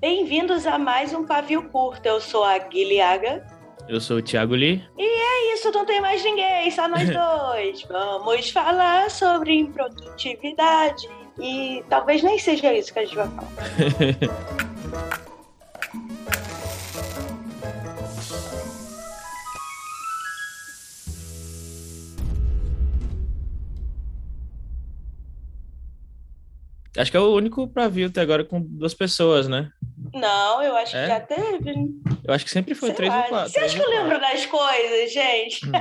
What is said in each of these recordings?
Bem-vindos a mais um Pavio Curto. Eu sou a Guilhaga. Eu sou o Thiago Lee. E é isso, não tem mais ninguém, só nós dois. Vamos falar sobre improdutividade. E talvez nem seja isso que a gente vai falar. Acho que é o único Pavio até agora com duas pessoas, né? Não, eu acho É? que já teve. Eu acho que sempre foi Sei três lá. ou quatro. Você acha que eu lembro das coisas, gente? Hum.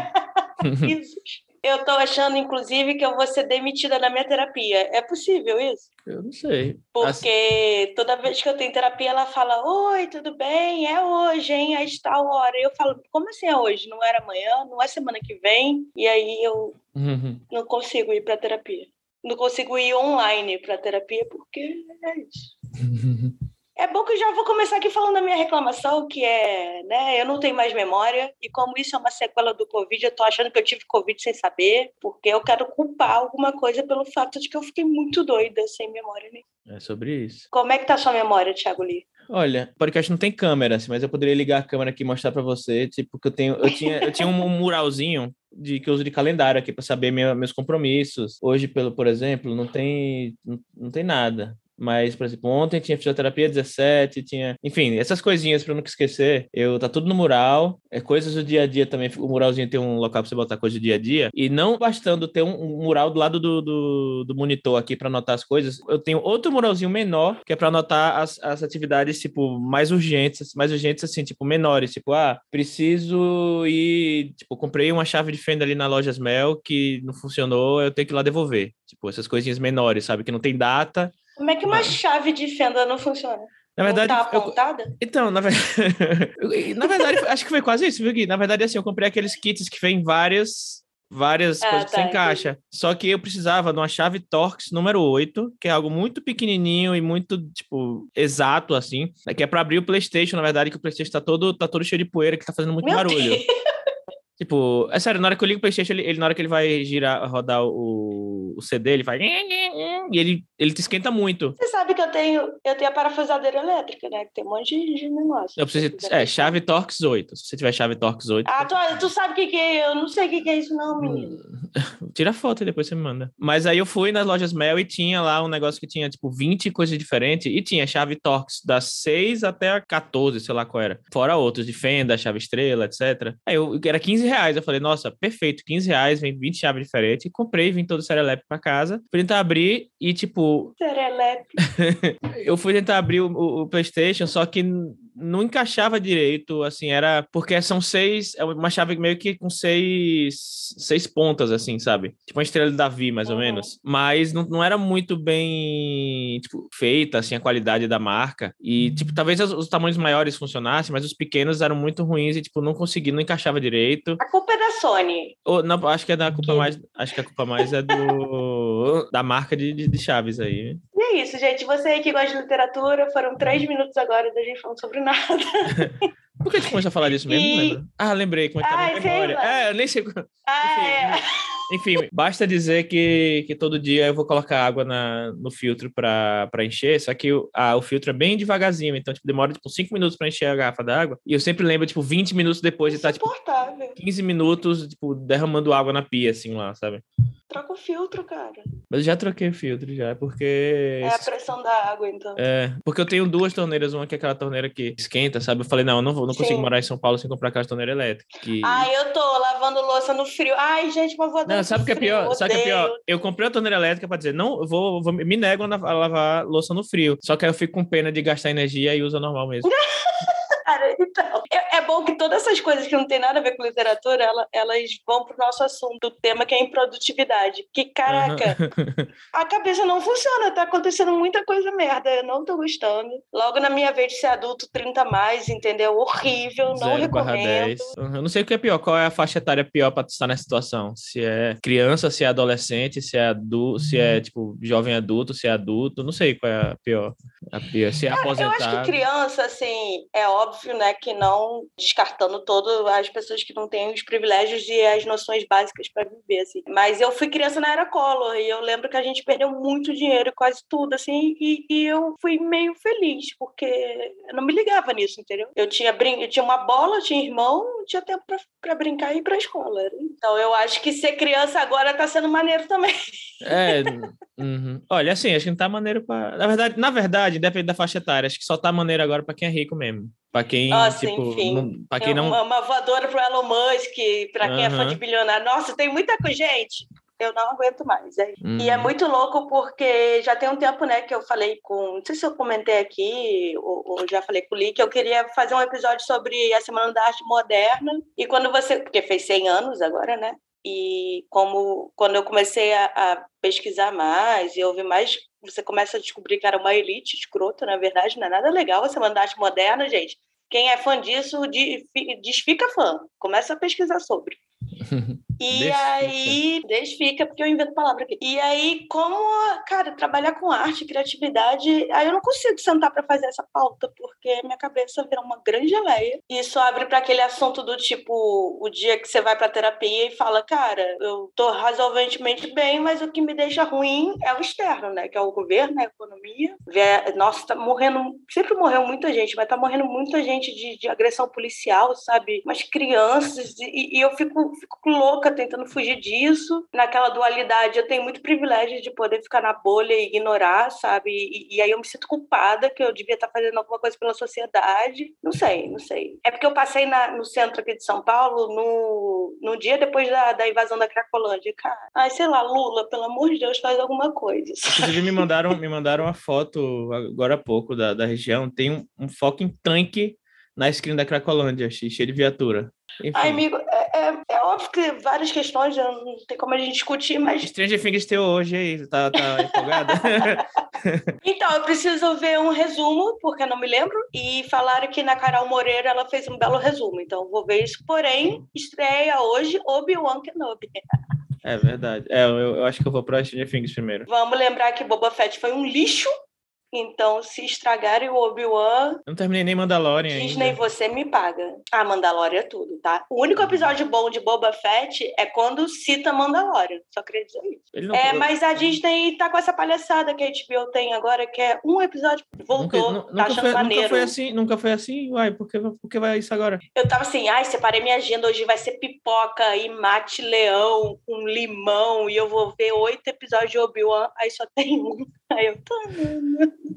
Eu tô achando, inclusive, que eu vou ser demitida da minha terapia. É possível isso? Eu não sei. Assim, Porque toda vez que eu tenho terapia, ela fala: Oi, tudo bem? É hoje, hein? É de tal hora. Eu falo: Como assim é hoje? Não era amanhã? Não é semana que vem? E aí eu Uhum. não consigo ir pra terapia. Não consigo ir online pra terapia porque é isso. É bom que eu já vou começar aqui falando da minha reclamação, que é, né, eu não tenho mais memória, e como isso é uma sequela do Covid, eu tô achando que eu tive Covid sem saber, porque eu quero culpar alguma coisa pelo fato de que eu fiquei muito doida, sem memória nenhuma. É sobre isso. Como é que tá a sua memória, Thiago Lee? Olha, o podcast não tem câmera, assim, mas eu poderia ligar a câmera aqui e mostrar pra você, tipo, que eu tenho, eu tinha, eu tinha um muralzinho de que eu uso de calendário aqui pra saber minha- meus compromissos. Hoje, pelo, por exemplo, não tem, não, não tem nada. Mas, por exemplo, ontem tinha fisioterapia 17, tinha, enfim, essas coisinhas para não esquecer. Eu tá tudo no mural, é coisas do dia a dia também. O muralzinho tem um local para você botar coisa do dia a dia. E não bastando ter um, um mural do lado do, do, do monitor aqui para anotar as coisas, eu tenho outro muralzinho menor que é para anotar as, as atividades tipo mais urgentes, mais urgentes assim, tipo menores, tipo, ah, preciso ir, tipo, comprei uma chave de fenda ali na lojas Mel que não funcionou, eu tenho que ir lá devolver. Tipo, essas coisinhas menores, sabe, que não tem data. Como é que uma chave de fenda não funciona? Na verdade, tá eu- apontada? então, na verdade, na verdade, acho que foi quase isso, viu, Gui? Na verdade, assim, eu comprei aqueles kits que vem várias, várias Ah, coisas que tá, você encaixa. Só que eu precisava de uma chave Torx número 8, que é algo muito pequenininho e muito, tipo, exato, assim, né, que é para abrir o PlayStation, na verdade, que o PlayStation tá todo, tá todo cheio de poeira, que tá fazendo muito Meu barulho. Tipo, é sério, na hora que eu ligo o PlayStation, ele, ele- na hora que ele vai girar, rodar o, o CD, ele vai. E ele, ele te esquenta muito. Você sabe que eu tenho, eu tenho a parafusadeira elétrica, né? Que tem um monte de, de negócio. Eu preciso. É, chave Torx 8. Se você tiver chave Torx 8. Ah, tu, tu sabe o que, que é? Eu não sei o que, que é isso, não, menino. Tira a foto e depois você me manda. Mas aí eu fui nas lojas Mel e tinha lá um negócio que tinha, tipo, 20 coisas diferentes. E tinha chave Torx das 6 até a 14, sei lá qual era. Fora outros, de fenda, chave estrela, etc. Aí eu, era 15 reais. Eu falei, nossa, perfeito, 15 reais, vem 20 chaves diferentes. Comprei, vim todo o Serelepe pra casa. Fui tentar abrir e, tipo, Serelepe. eu fui tentar abrir o, o- o PlayStation, só que não encaixava direito, assim, era porque são seis, é uma chave meio que com seis, seis pontas, assim, sabe? Tipo uma estrela de Davi, mais ou Uhum. menos. Mas não, não era muito bem, tipo, feita, assim, a qualidade da marca. E, tipo, talvez os, os tamanhos maiores funcionassem, mas os pequenos eram muito ruins e, tipo, não consegui, não encaixava direito. A culpa é da Sony. Ou, não, acho que é da culpa mais, acho que a culpa mais é do, da marca de, de, de chaves aí. E é isso, gente. Você aí que gosta de literatura, foram três minutos agora da gente falando sobre nada. Por que a gente começou a falar disso mesmo? E- Não lembro. Ah, lembrei, como é que tá sei memória. lá. É, eu nem sei. Ah, é. Enfim, basta dizer que, que todo dia eu vou colocar água na, no filtro para encher, só que o, a- o filtro é bem devagarzinho, então tipo, demora tipo 5 minutos para encher a garrafa d'água. E eu sempre lembro, tipo, 20 minutos depois de estar, tipo, Insuportável. 15 minutos, tipo, derramando água na pia, assim, lá, sabe? Troca o filtro, cara. Mas eu já troquei o filtro, já, porque. É a pressão da água, então. É, porque eu tenho duas torneiras, uma que é aquela torneira que esquenta, sabe? Eu falei, não, eu não, vou, não consigo morar em São Paulo sem comprar aquela torneira elétrica. Que... Ai, eu tô lavando louça no frio. Ai, gente, mas vou Não, sabe o que é pior? Sabe o que é pior? Eu comprei a torneira elétrica pra dizer, não, eu vou, vou- me nego a lavar louça no frio. Só que aí eu fico com pena de gastar energia e usa normal mesmo. Cara, então, é, é bom que todas essas coisas que não tem nada a ver com literatura, ela- elas vão pro nosso assunto, o tema que é improdutividade. Que, caraca, a cabeça não funciona, tá acontecendo muita coisa merda, eu não tô gostando. Logo na minha vez de ser adulto, 30 a mais, entendeu? Horrível, não recomendo. 10. Uhum, Eu não sei o que é pior. Qual é a faixa etária pior pra estar nessa situação? Se é criança, se é adolescente, se é adulto, se é tipo jovem adulto, se é adulto. Não sei qual é a pior. A pior. Se é Eu acho aposentado. que criança, assim, é óbvio óbvio, né, que não descartando todo as pessoas que não têm os privilégios e as noções básicas para viver, assim. Mas eu fui criança na era Collor e eu lembro que a gente perdeu muito dinheiro, quase tudo, assim, e, e eu fui meio feliz, porque eu não me ligava nisso, entendeu? Eu tinha, brin... eu tinha uma bola, tinha irmão, tinha tempo para brincar e ir pra escola. Então eu acho que ser criança agora tá sendo maneiro também. É, uhum. olha, assim, acho que não tá maneiro para. Na verdade, na verdade, depende da faixa etária. Acho que só tá maneiro agora para quem é rico mesmo. Para quem, Nossa, tipo, enfim. não, para quem não. Uma, uma voadora pro Elon Musk, para quem é fã Uhum. de bilionário. Nossa, tem muita coisa, gente. Eu não aguento mais. é. Uhum. E é muito louco porque já tem um tempo, né, que eu falei com. Não sei se eu comentei aqui, ou, ou já falei com o Lee, que eu queria fazer um episódio sobre a Semana da Arte Moderna. E quando você. Porque fez 100 anos agora, né? E como quando eu comecei a, a pesquisar mais e ouvir mais, você começa a descobrir que era uma elite escrota, na verdade, não é nada legal Semana da Arte Moderna, gente. Quem é fã disso di- fi- desfica fã, começa a pesquisar sobre. E Desfica. aí, desfica, porque eu invento palavra aqui. E aí, como, cara, trabalhar com arte, criatividade, aí eu não consigo sentar para fazer essa pauta, porque minha cabeça vira uma grande geleia. E isso abre para aquele assunto do tipo, o dia que você vai para terapia e fala, cara, eu tô razoavelmente bem, mas o que me deixa ruim é o externo, né? Que é o governo, a economia. Nossa, tá morrendo, sempre morreu muita gente, mas tá morrendo muita gente de, de agressão policial, sabe? Umas crianças, e, e eu fico, fico louca tentando fugir disso. Naquela dualidade, eu tenho muito privilégio de poder ficar na bolha e ignorar, sabe? E, e aí eu me sinto culpada que eu devia estar fazendo alguma coisa pela sociedade. Não sei, não sei. É porque eu passei na- no centro aqui de São Paulo no, no dia depois da, da invasão da Cracolândia. Cara, ai, sei lá, Lula, pelo amor de Deus, faz alguma coisa. Inclusive, me mandaram, me mandaram uma foto agora há pouco da, da região. Tem um, um fucking tanque na esquina da Cracolândia, che- cheio de viatura. Enfim, Ai, amigo, é, é, é óbvio que várias questões não tem como a gente discutir, mas. Stranger Things teu hoje aí, tá, tá empolgada? Então, eu preciso ver um resumo, porque eu não me lembro, e falaram que na Carol Moreira ela fez um belo resumo, então vou ver isso. Porém, estreia hoje Obi-Wan Kenobi. é verdade. É, eu, eu acho que eu vou pra Stranger Things primeiro. Vamos lembrar que Boba Fett foi um lixo, então se estragarem o Obi-Wan, Eu não terminei nem Mandalorian Disney, ainda. você me paga. Ah, Mandalorian é tudo, tá? O único episódio bom de Boba Fett é quando cita Mandalorian. Só queria dizer isso. É, mas a Disney tá com essa palhaçada que a HBO tem agora, que é um episódio. Voltou, nunca, tá nunca, achando foi, maneiro. nunca foi assim, nunca foi assim. Uai, por que, por que vai isso agora? Eu tava assim, ai, separei minha agenda, hoje vai ser pipoca e mate leão com limão, e eu vou ver oito episódios de Obi-Wan, aí só tem um. Aí eu tô.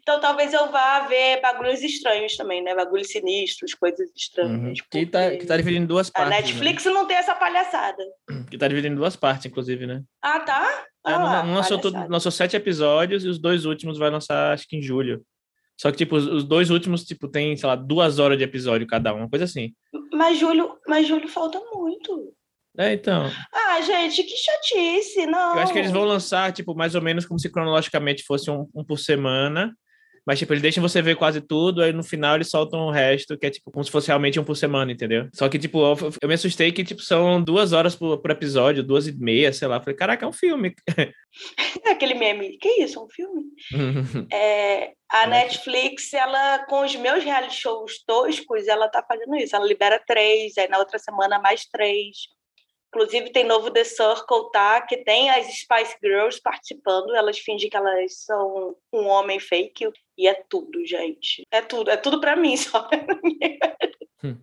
Então talvez eu vá ver bagulhos estranhos também, né? Bagulhos sinistros, coisas estranhas. Uhum. Que, tá, que tá dividindo em duas A partes. Netflix não tem essa palhaçada. Né? Que tá dividindo em duas partes, inclusive, né? Ah, tá? Ah lá, não lançou, palhaçada. lançou sete episódios e os dois últimos vai lançar, acho que em julho. Só que, tipo, os, os dois últimos, tipo, tem, sei lá, duas horas de episódio cada um, uma coisa assim. Mas Júlio, mas Júlio falta muito. É, então. Ah, gente, que chatice, não. Eu acho que eles vão lançar, tipo, mais ou menos como se cronologicamente fosse um, um por semana. Mas, tipo, eles deixam você ver quase tudo, aí no final eles soltam o resto, que é, tipo, como se fosse realmente um por semana, entendeu? Só que, tipo, eu, eu me assustei que, tipo, são duas horas por, por episódio, duas e meia, sei lá. Falei, caraca, é um filme. Aquele meme. Que isso? É um filme? É, a. Netflix, ela, com os meus reality shows toscos, ela tá fazendo isso. Ela libera três, aí na outra semana mais três. Inclusive, tem novo The Circle, tá? Que tem as Spice Girls participando. Elas fingem que elas são um homem fake. E é tudo, gente. É tudo. É tudo pra mim, só. Hum.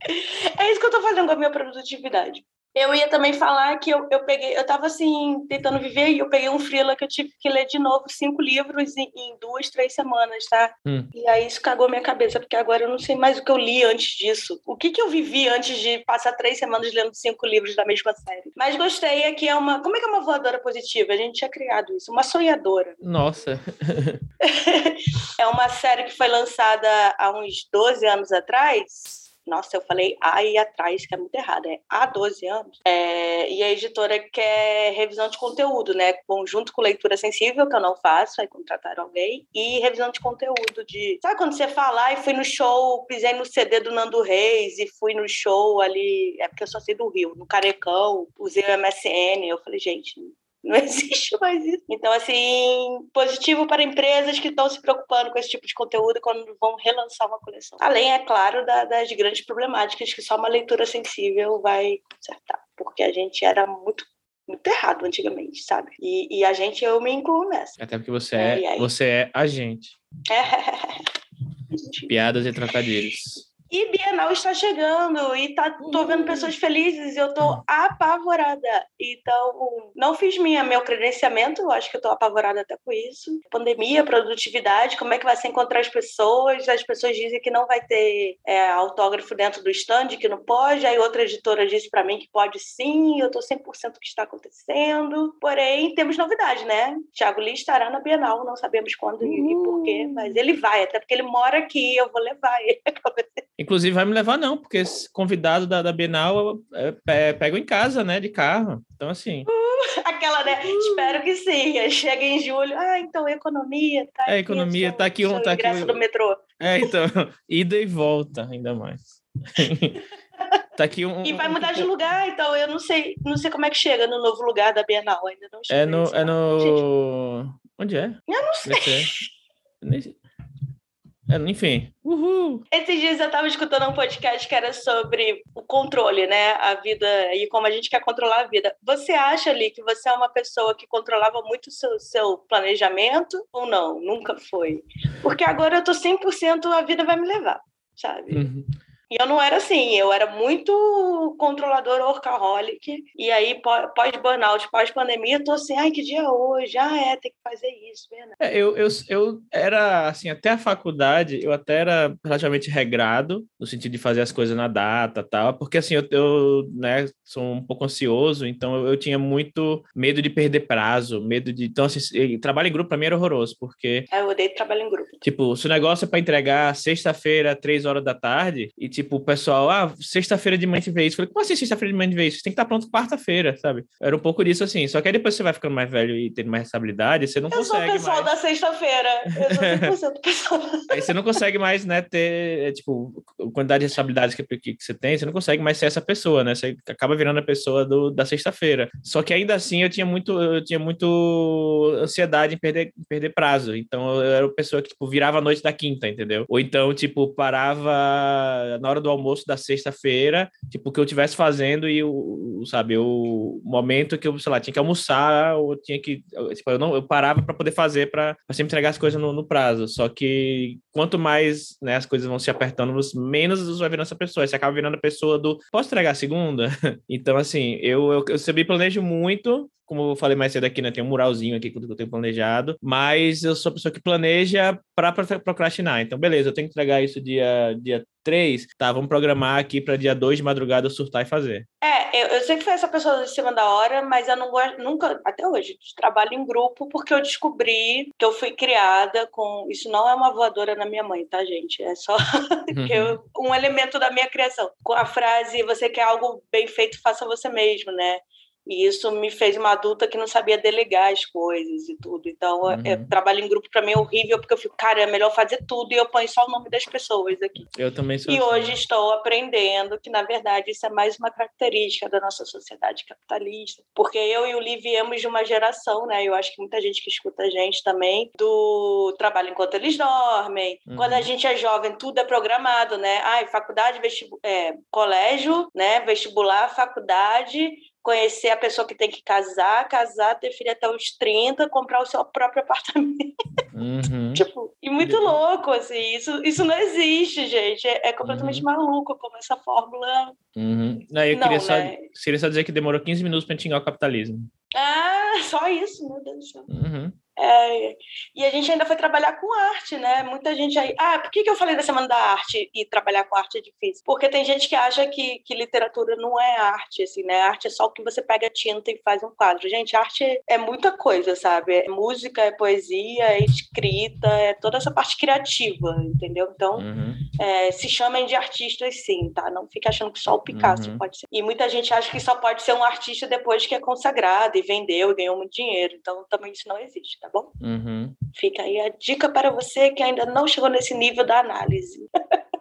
é isso que eu tô fazendo com a minha produtividade. Eu ia também falar que eu, eu peguei, eu tava assim, tentando viver e eu peguei um freela que eu tive que ler de novo cinco livros em, em duas, três semanas, tá? Hum. E aí isso cagou minha cabeça, porque agora eu não sei mais o que eu li antes disso. O que, que eu vivi antes de passar três semanas lendo cinco livros da mesma série. Mas gostei, é que é uma. Como é que é uma voadora positiva? A gente tinha criado isso, uma sonhadora. Nossa. É uma série que foi lançada há uns 12 anos atrás. Nossa, eu falei aí atrás, que é muito errado, é há 12 anos. É, e a editora quer revisão de conteúdo, né? Conjunto com leitura sensível, que eu não faço, aí contrataram alguém, e revisão de conteúdo de. Sabe quando você fala, ai, fui no show, pisei no CD do Nando Reis e fui no show ali. É porque eu só sei do Rio, no Carecão, usei o MSN. Eu falei, gente, Não existe mais isso. Então, assim, positivo para empresas que estão se preocupando com esse tipo de conteúdo quando vão relançar uma coleção. Além, é claro, da, das grandes problemáticas que só uma leitura sensível vai consertar. Porque a gente era muito muito errado antigamente, sabe? E, e, a gente, eu me incluo nessa. Até porque você é, é você é a gente. É. Piadas e trocadilhos. E Bienal está chegando e tá, tô vendo pessoas felizes e eu tô apavorada. Então, não fiz minha, meu credenciamento, acho que eu tô apavorada até com isso. Pandemia, produtividade, como é que vai ser encontrar as pessoas? As pessoas dizem que não vai ter é, autógrafo dentro do stand, que não pode. Aí outra editora disse para mim que pode sim, eu tô 100% que está acontecendo. Porém, temos novidade, né? Thiago Lee estará na Bienal, não sabemos quando e, e por quê, mas ele vai, até porque ele mora aqui, eu vou levar ele. Inclusive, vai me levar, não, porque esse convidado da, da Bienal é, é, pego em casa, né, de carro. Então, assim. Uh, aquela, né? Uh. Espero que sim. Chega em julho. Ah, então, economia. Tá é, economia, tá aqui um. Tá aqui do metrô. É, então, ida e volta, ainda mais. tá aqui um, e vai mudar um... de lugar, então eu não sei, não sei como é que chega no novo lugar da Bienal, ainda não É no, é no... Gente, Onde é? Eu não sei. É, enfim. Uhul. Esses dias eu estava escutando um podcast que era sobre o controle, né? A vida e como a gente quer controlar a vida. Você acha ali que você é uma pessoa que controlava muito o seu, seu planejamento ou não? Nunca foi. Porque agora eu tô 100% a vida vai me levar, sabe? Uhum. E eu não era assim, eu era muito controlador workaholic. E aí, pós-burnout, pós-pandemia, eu tô assim, ai, que dia é hoje? Ah, é, tem que fazer isso. Né? É, eu, eu, eu era, assim, até a faculdade, eu até era relativamente regrado, no sentido de fazer as coisas na data tal, porque assim, eu, eu né, sou um pouco ansioso, então eu, eu tinha muito medo de perder prazo, medo de. Então, assim, trabalho em grupo pra mim era horroroso, porque. É, eu odeio trabalho em grupo. Tipo, se o negócio é pra entregar sexta-feira, três horas da tarde, e tipo, tipo, o pessoal, ah, sexta-feira de manhã te vê isso. Eu falei, como assim sexta-feira de manhã te vê isso? Você tem que estar pronto quarta-feira, sabe? Era um pouco disso assim. Só que aí depois você vai ficando mais velho e tendo mais responsabilidade, você não eu consegue. Eu sou o pessoal mais... da sexta-feira. Eu sou 100% pessoal. aí você não consegue mais, né, ter, é, tipo, a quantidade de responsabilidades que, que, que, você tem, você não consegue mais ser essa pessoa, né? Você acaba virando a pessoa do, da sexta-feira. Só que ainda assim eu tinha muito, eu tinha muito ansiedade em perder, em perder prazo. Então eu era uma pessoa que, tipo, virava a noite da quinta, entendeu? Ou então, tipo, parava na hora do almoço da sexta sexta-feira, tipo, que eu estivesse fazendo e o, sabe, o momento que eu, sei lá, tinha que almoçar, ou tinha que, tipo, eu não, eu parava para poder fazer para sempre entregar as coisas no, no, prazo. Só que quanto mais, né, as coisas vão se apertando, menos você vai virando essa pessoa. Você acaba virando a pessoa do, posso entregar segunda? então, assim, eu, eu, eu sempre planejo muito, como eu falei mais cedo aqui, né? Tem um muralzinho aqui que eu tenho planejado, mas eu sou a pessoa que planeja para procrastinar. Então, beleza, eu tenho que entregar isso dia, dia 3, tá, vamos programar aqui para dia 2 de madrugada surtar e fazer. É, eu, eu sempre fui essa pessoa de cima da hora, mas eu não gosto, nunca, até hoje, trabalho em grupo, porque eu descobri que eu fui criada com. Isso não é uma voadora na minha mãe, tá, gente? É só eu, um elemento da minha criação. Com a frase: você quer algo bem feito, faça você mesmo, né? E isso me fez uma adulta que não sabia delegar as coisas e tudo. Então, é, uhum. é, trabalho em grupo para mim é horrível, porque eu fico, cara, é melhor fazer tudo e eu ponho só o nome das pessoas aqui. Eu também sou E assim. hoje estou aprendendo que, na verdade, isso é mais uma característica da nossa sociedade capitalista. Porque eu e o Li viemos de uma geração, né? Eu acho que muita gente que escuta a gente também, do trabalho enquanto eles dormem. Uhum. Quando a gente é jovem, tudo é programado, né? Ai, faculdade, vestibu é, colégio, né? Vestibular, faculdade conhecer a pessoa que tem que casar, casar, ter filho até os 30, comprar o seu próprio apartamento. Uhum. tipo, e muito uhum. louco, assim, isso, isso não existe, gente. É, é completamente uhum. maluco como essa fórmula. Uhum. Não, eu não, queria, só, né? queria só dizer que demorou 15 minutos para xingar o capitalismo. Ah, só isso, meu Deus do céu. Uhum. É, e a gente ainda foi trabalhar com arte, né? Muita gente aí. Ah, por que, que eu falei da Semana da Arte e trabalhar com arte é difícil? Porque tem gente que acha que, que literatura não é arte, assim, né? Arte é só o que você pega tinta e faz um quadro. Gente, arte é muita coisa, sabe? É música, é poesia, é escrita, é toda essa parte criativa, entendeu? Então, uhum. é, se chamem de artistas, sim, tá? Não fique achando que só o Picasso uhum. pode ser. E muita gente acha que só pode ser um artista depois que é consagrado e vendeu e ganhou muito dinheiro. Então, também isso não existe tá bom? Uhum. Fica aí a dica para você que ainda não chegou nesse nível da análise.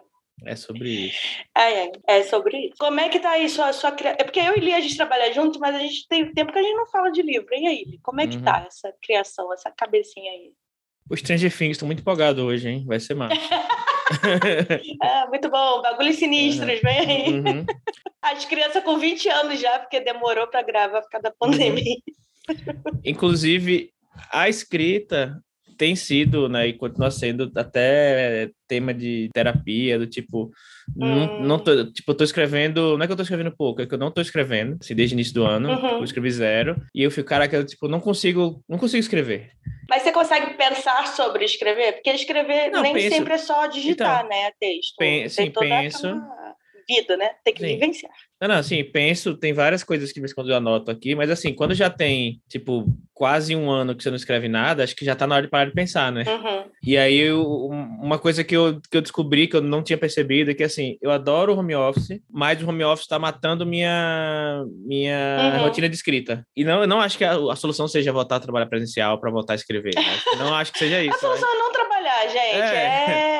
É sobre isso. É, é, é sobre isso. Como é que tá aí sua, sua criação? É porque eu e Lia, a gente trabalha junto, mas a gente tem tempo que a gente não fala de livro. E aí, como é que uhum. tá essa criação, essa cabecinha aí? Os Stranger Things estão muito empolgados hoje, hein? Vai ser massa. é, muito bom. Bagulhos sinistros, vem aí. Uhum. As crianças com 20 anos já, porque demorou para gravar por causa da pandemia. Uhum. Inclusive, a escrita tem sido, né, e continua sendo até tema de terapia, do tipo, hum. não, não tô, tipo, eu tô escrevendo, não é que eu tô escrevendo pouco, é que eu não tô escrevendo, assim, desde o início do ano, uhum. eu escrevi zero, e eu fico, caraca, eu, tipo, não consigo, não consigo escrever. Mas você consegue pensar sobre escrever? Porque escrever não, nem penso... sempre é só digitar, então, né, texto. Pen sim, penso. Vida, né? Tem que sim. vivenciar. Não, não, assim, penso, tem várias coisas que quando eu anoto aqui, mas assim, quando já tem, tipo, quase um ano que você não escreve nada, acho que já tá na hora de parar de pensar, né? Uhum. E aí, eu, uma coisa que eu, que eu descobri que eu não tinha percebido é que, assim, eu adoro o home office, mas o home office tá matando minha, minha uhum. rotina de escrita. E não, eu não acho que a, a solução seja voltar a trabalhar presencial para voltar a escrever. Né? Não acho que seja isso. a solução né? é não trabalhar, gente. É... é,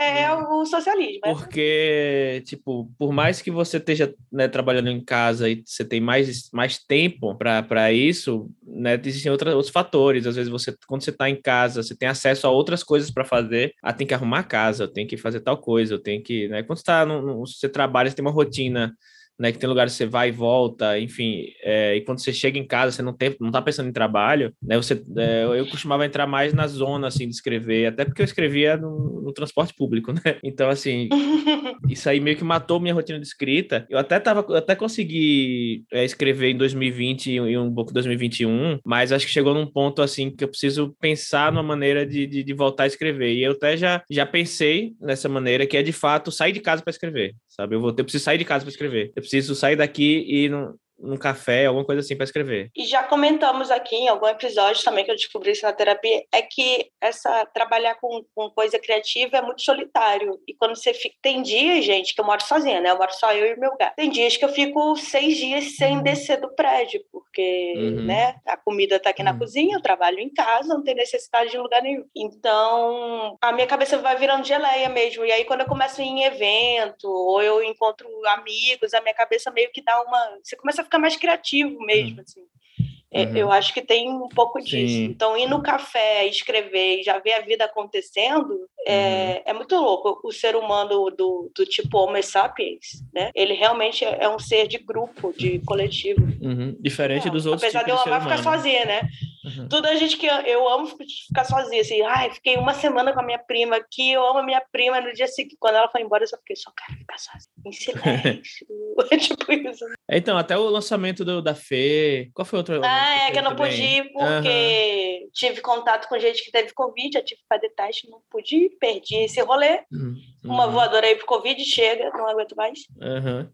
é o socialismo. É Porque, tipo, por mais que você esteja né, trabalhando em casa e você tem mais, mais tempo para isso, né, existem outra, outros fatores. Às vezes, você, quando você está em casa, você tem acesso a outras coisas para fazer. Ah, tem que arrumar a casa, eu tenho que fazer tal coisa, eu tenho que. Né, quando você, tá você trabalha, você tem uma rotina né? Que tem lugares que você vai e volta, enfim. É, e quando você chega em casa, você não tem, não tá pensando em trabalho, né? Você, é, eu costumava entrar mais na zona, assim, de escrever, até porque eu escrevia no, no transporte público, né? Então, assim, isso aí meio que matou minha rotina de escrita. Eu até tava, eu até consegui é, escrever em 2020 e um pouco 2021, mas acho que chegou num ponto, assim, que eu preciso pensar numa maneira de, de, de voltar a escrever. E eu até já, já pensei nessa maneira, que é de fato sair de casa para escrever, sabe? Eu, vou, eu preciso sair de casa para escrever. Eu preciso sair daqui e não, num café, alguma coisa assim para escrever. E já comentamos aqui em algum episódio também que eu descobri isso na terapia, é que essa trabalhar com, com coisa criativa é muito solitário. E quando você fica. Tem dias, gente, que eu moro sozinha, né? Eu moro só eu e meu gato. Tem dias que eu fico seis dias sem uhum. descer do prédio, porque, uhum. né, a comida tá aqui uhum. na cozinha, eu trabalho em casa, não tem necessidade de lugar nenhum. Então, a minha cabeça vai virando geleia mesmo. E aí, quando eu começo em evento, ou eu encontro amigos, a minha cabeça meio que dá uma. Você começa a ficar mais criativo mesmo, uhum. assim. É, uhum. Eu acho que tem um pouco disso. Sim. Então, ir no café, escrever e já ver a vida acontecendo é, uhum. é muito louco. O ser humano do, do tipo Homo sapiens, né? Ele realmente é, é um ser de grupo, de coletivo. Uhum. Diferente é, dos outros Apesar de eu amar ficar sozinha, né? Uhum. Toda a gente que eu, eu amo ficar sozinha, assim, ai, fiquei uma semana com a minha prima aqui, eu amo a minha prima, no dia seguinte, quando ela foi embora, eu só fiquei, só quero ficar sozinha, em silêncio. tipo isso. Então, até o lançamento do, da Fê, qual foi outro? Ah, é que eu não também? pude ir porque uhum. tive contato com gente que teve Covid, eu tive que fazer teste, não pude ir, perdi esse rolê. Uhum. Uma voadora aí pro Covid, chega, não aguento mais. Uhum.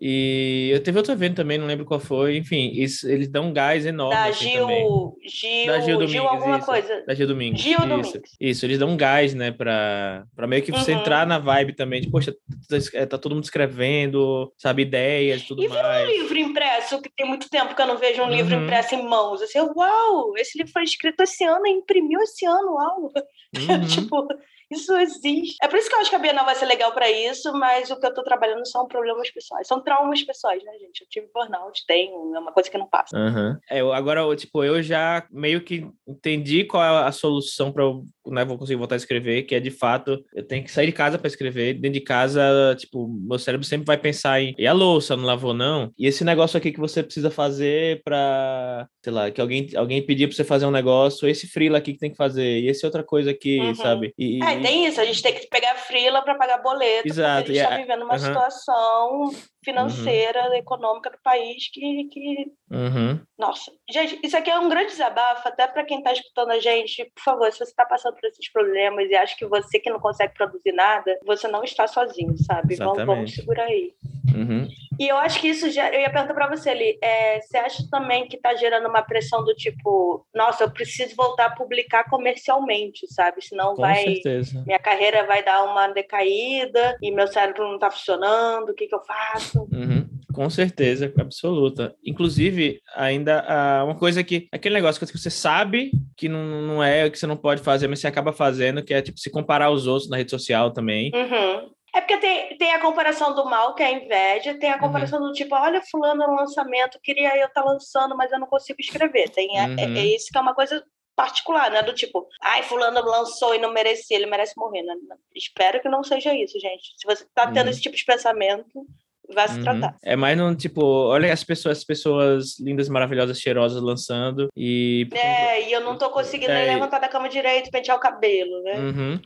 E eu teve outro evento também, não lembro qual foi. Enfim, isso, eles dão um gás enorme. Da assim, Gil, Gil, da Gil Domingues. Gil alguma isso. coisa. Da Gil Domingues. Gil isso. Domingues. Isso, eles dão um gás, né, pra, pra meio que você uhum. entrar na vibe também. De, poxa, tá, é, tá todo mundo escrevendo, sabe, ideias tudo e mais. E um livro impresso, que tem muito tempo que eu não vejo um uhum. livro impresso em mãos. Assim, uau, esse livro foi escrito esse ano imprimiu esse ano, uau. Uhum. tipo, isso existe. É por isso que eu acho que a Bienal vai ser legal para isso, mas o que eu tô trabalhando são problemas pessoais. São traumas pessoais, né, gente? Eu tive burnout, tenho, é uma coisa que não passa. Uhum. É, agora, tipo, eu já meio que entendi qual é a solução para eu né, vou conseguir voltar a escrever, que é de fato, eu tenho que sair de casa para escrever. Dentro de casa, tipo, meu cérebro sempre vai pensar em e a louça não lavou não? E esse negócio aqui que você precisa fazer para, sei lá, que alguém alguém pedir para você fazer um negócio, esse freela aqui que tem que fazer, e esse outra coisa aqui, uhum. sabe? E, é, tem isso, a gente tem que pegar freela para pagar boleto, Exato. porque a gente está vivendo uma uhum. situação financeira, uhum. econômica do país que. que... Uhum. Nossa, gente, isso aqui é um grande desabafo, até para quem está escutando a gente. Por favor, se você está passando por esses problemas e acha que você que não consegue produzir nada, você não está sozinho, sabe? Vamos, vamos segurar aí. Uhum. E eu acho que isso já. Eu ia perguntar para você ali. É, você acha também que está gerando uma pressão do tipo, nossa, eu preciso voltar a publicar comercialmente, sabe? Senão Com vai. Certeza. Minha carreira vai dar uma decaída e meu cérebro não está funcionando, o que, que eu faço? Uhum. Com certeza, absoluta. Inclusive, ainda uh, uma coisa que. Aquele negócio que você sabe que não, não é, que você não pode fazer, mas você acaba fazendo, que é tipo se comparar aos outros na rede social também. Uhum. É porque tem, tem a comparação do mal, que é a inveja, tem a uhum. comparação uhum. do tipo, olha, fulano no lançamento, queria eu estar tá lançando, mas eu não consigo escrever. Tem é, é, uhum. é, é, isso que é uma coisa particular, né? Do tipo, ai, fulano lançou e não merecia, ele merece morrer. Né? Espero que não seja isso, gente. Se você tá tendo uhum. esse tipo de pensamento, vai se uhum. tratar. É mais no tipo, olha as pessoas, as pessoas lindas, maravilhosas, cheirosas lançando e. É, e eu não tô conseguindo é, levantar da cama direito, pentear o cabelo, né? Uhum.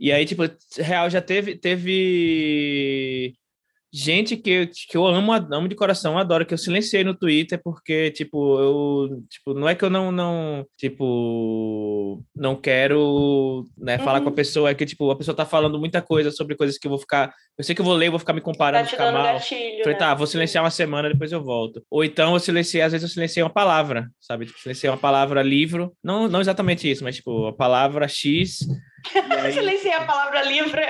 E aí, tipo, real já teve, teve gente que, que eu amo, amo de coração, adoro, que eu silenciei no Twitter porque, tipo, eu, tipo, não é que eu não, não tipo, não quero, né, uhum. falar com a uhum. pessoa, é que, tipo, a pessoa tá falando muita coisa sobre coisas que eu vou ficar, eu sei que eu vou ler, vou ficar me comparando, tá ficar mal. Gatilho, Falei, né? tá, vou silenciar uma semana, depois eu volto. Ou então eu silenciei, às vezes eu silenciei uma palavra, sabe? Tipo, silenciei uma palavra livro, não, não exatamente isso, mas, tipo, a palavra X Aí... Silenciei a palavra livre.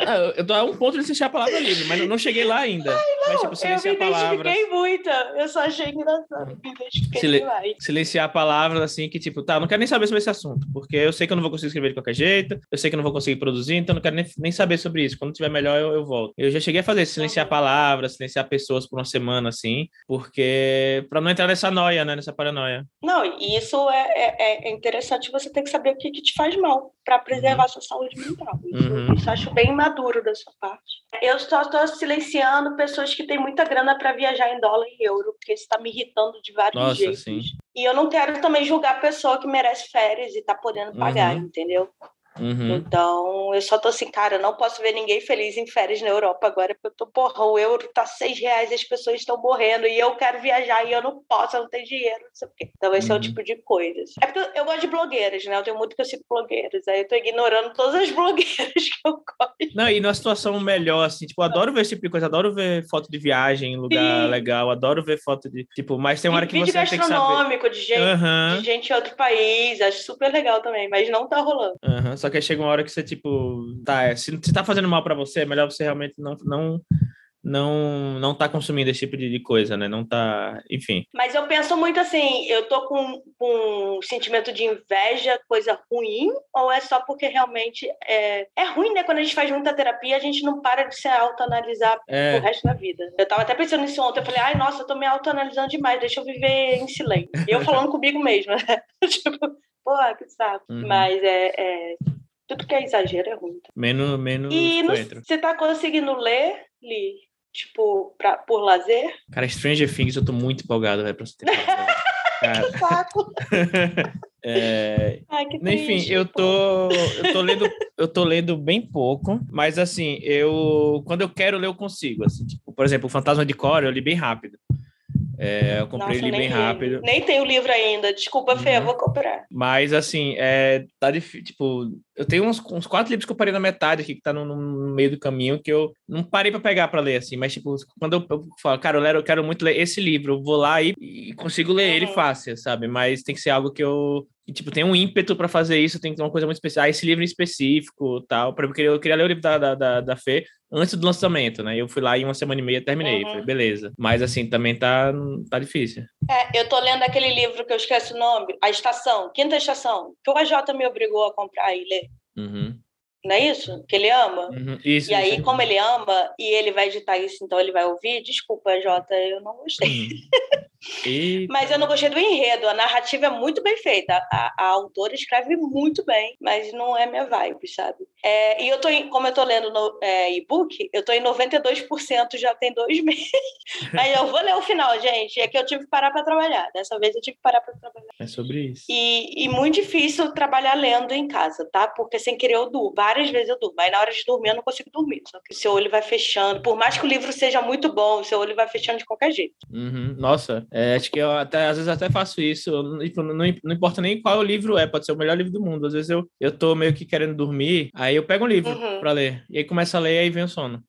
Ah, eu tô a um ponto de silenciar a palavra livre, mas não cheguei lá ainda. Ai, mas, tipo, silenciar eu me identifiquei muito. Eu só achei engraçado. Me identifiquei Sil Silenciar palavras assim que, tipo, tá, não quero nem saber sobre esse assunto, porque eu sei que eu não vou conseguir escrever de qualquer jeito, eu sei que eu não vou conseguir produzir, então não quero nem, nem saber sobre isso. Quando tiver melhor, eu, eu volto. Eu já cheguei a fazer silenciar uhum. palavras, silenciar pessoas por uma semana, assim, porque. pra não entrar nessa noia, né? Nessa paranoia. Não, e isso é, é, é interessante, você tem que saber o que, que te faz mal para preservar uhum. sua saúde mental. Isso, uhum. isso acho bem maduro da sua parte. Eu só estou silenciando pessoas que têm muita grana para viajar em dólar e euro, porque isso está me irritando de vários Nossa, jeitos. Sim. E eu não quero também julgar a pessoa que merece férias e está podendo pagar, uhum. entendeu? Uhum. Então, eu só tô assim, cara, não posso ver ninguém feliz em férias na Europa agora, porque eu tô, porra, o euro tá seis reais e as pessoas estão morrendo, e eu quero viajar e eu não posso, eu não tenho dinheiro, não sei o quê. Então, esse uhum. é o uhum. tipo de coisas. É porque eu gosto de blogueiras, né? Eu tenho muito que eu sigo blogueiras, aí eu tô ignorando todas as blogueiras que eu gosto. Não, e numa situação melhor, assim, tipo, eu adoro ver esse tipo de coisa, adoro ver foto de viagem em lugar Sim. legal, adoro ver foto de, tipo, mas tem uma hora que você tem que saber. gastronômico de gente, uhum. de gente em outro país, acho super legal também, mas não tá rolando. Uhum. Só que chega uma hora que você, tipo, tá, se, se tá fazendo mal para você, é melhor você realmente não, não não não tá consumindo esse tipo de, de, coisa, né? Não tá, enfim. Mas eu penso muito assim, eu tô com, com um sentimento de inveja, coisa ruim, ou é só porque realmente é, é ruim, né? Quando a gente faz muita terapia, a gente não para de se autoanalisar é. o resto da vida. Eu tava até pensando nisso ontem, eu falei, ai, nossa, eu tô me autoanalisando demais, deixa eu viver em silêncio. E eu falando comigo mesma, né? tipo, porra, que saco. Uhum. Mas é, é tudo que é exagero é ruim. Menos, menos E no, você tá conseguindo ler, Li? Tipo, pra, por lazer? Cara, Stranger Things eu tô muito empolgado, velho, pra você ter que saco! É... Ai, que triste, Enfim, eu tô, eu tô lendo, eu tô lendo bem pouco, mas assim, eu quando eu quero ler eu consigo, assim, tipo, por exemplo, o Fantasma de Cora eu li bem rápido. É, eu comprei Nossa, ele bem rápido. Nem tenho o livro ainda. Desculpa, uhum. Fê, eu vou comprar. Mas, assim, é, tá difícil. Tipo, eu tenho uns, uns quatro livros que eu parei na metade aqui, que tá no, no meio do caminho, que eu não parei para pegar para ler, assim. Mas, tipo, quando eu, eu falo, cara, eu, eu quero muito ler esse livro, eu vou lá e, e consigo ler uhum. ele fácil, sabe? Mas tem que ser algo que eu, e, tipo, tem um ímpeto para fazer isso, tem que ter uma coisa muito especial. Ah, esse livro em específico, tal. Queria, eu queria ler o livro da, da, da Fê antes do lançamento, né? Eu fui lá em uma semana e meia terminei. Uhum. Falei, beleza. Mas, assim, também tá, tá difícil. É, eu tô lendo aquele livro que eu esqueço o nome, A Estação, Quinta Estação, que o AJ me obrigou a comprar e ler. Uhum. Não é isso? Que ele ama? Uhum. Isso, e aí, isso. como ele ama e ele vai editar isso, então ele vai ouvir, desculpa, Jota, eu não gostei. Mas eu não gostei do enredo. A narrativa é muito bem feita. A, a autora escreve muito bem, mas não é minha vibe, sabe? É, e eu tô, em, como eu tô lendo no é, e-book, eu tô em 92% já tem dois meses. Mas eu vou ler o final, gente. É que eu tive que parar para trabalhar. Dessa vez eu tive que parar para trabalhar. É sobre isso. E, e muito difícil trabalhar lendo em casa, tá? Porque sem querer eu durmo. Várias vezes eu durmo. Mas na hora de dormir eu não consigo dormir. Só que o seu olho vai fechando. Por mais que o livro seja muito bom, o seu olho vai fechando de qualquer jeito. Uhum. Nossa, é, acho que eu até, às vezes até faço isso. Não, não, não, importa nem qual livro é, pode ser o melhor livro do mundo. Às vezes eu, eu tô meio que querendo dormir, aí eu pego um livro uhum. para ler. E aí começa a ler e aí vem o sono.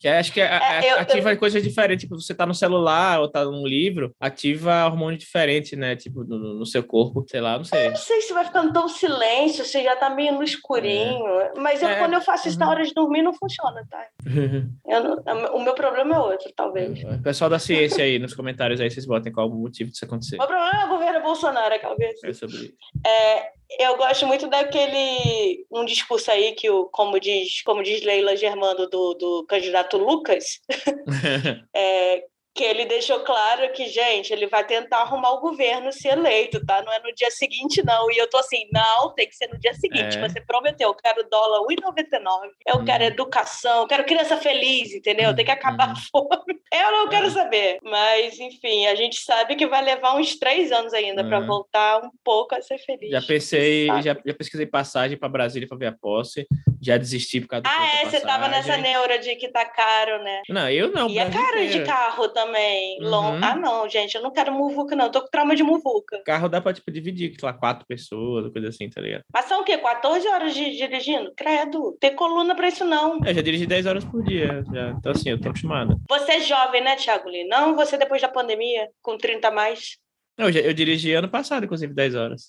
Que acho que é, é, ativa eu... coisas diferentes. Tipo, você tá no celular ou tá num livro, ativa hormônio diferente, né? Tipo, no, no, seu corpo, sei lá, não sei. Eu não sei se vai ficando tão silêncio, você já tá meio no escurinho. É. Mas eu, é. quando eu faço isso na uhum. hora de dormir, não funciona, tá? não, o meu problema é outro, talvez. Pessoal da ciência aí, nos comentários aí, vocês botem qual o motivo disso acontecer. O problema é o governo Bolsonaro, aquela vez. É sobre isso. É, eu gosto muito daquele um discurso aí que o como diz como diz Leila Germano do, do candidato Lucas é, que ele deixou claro que, gente, ele vai tentar arrumar o governo se eleito, tá? Não é no dia seguinte, não. E eu tô assim, não, tem que ser no dia seguinte. É. Você prometeu, eu quero dólar 1,99, eu hum. quero educação, eu quero criança feliz, entendeu? Tem que acabar hum. a fome. Eu não quero é. saber. Mas, enfim, a gente sabe que vai levar uns três anos ainda para voltar um pouco a ser feliz. Já pensei, já, já pesquisei passagem para Brasília para ver a posse, já desisti por causa do Ah, é, você tava nessa neura de que tá caro, né? Não, eu não. E é caro de carro também. Uhum. Ah, não, gente, eu não quero muvuca, não. Eu tô com trauma de muvuca. Carro dá pra, tipo, dividir, lá, quatro pessoas, coisa assim, tá ligado? Mas são o quê? 14 horas de, dirigindo? Credo. Tem coluna pra isso, não. Eu já dirigi 10 horas por dia. Já. Então, assim, eu tô acostumada. Você é jovem, né, Thiago? Não você depois da pandemia, com 30 a mais? Não, eu, já, eu dirigi ano passado, inclusive, 10 horas.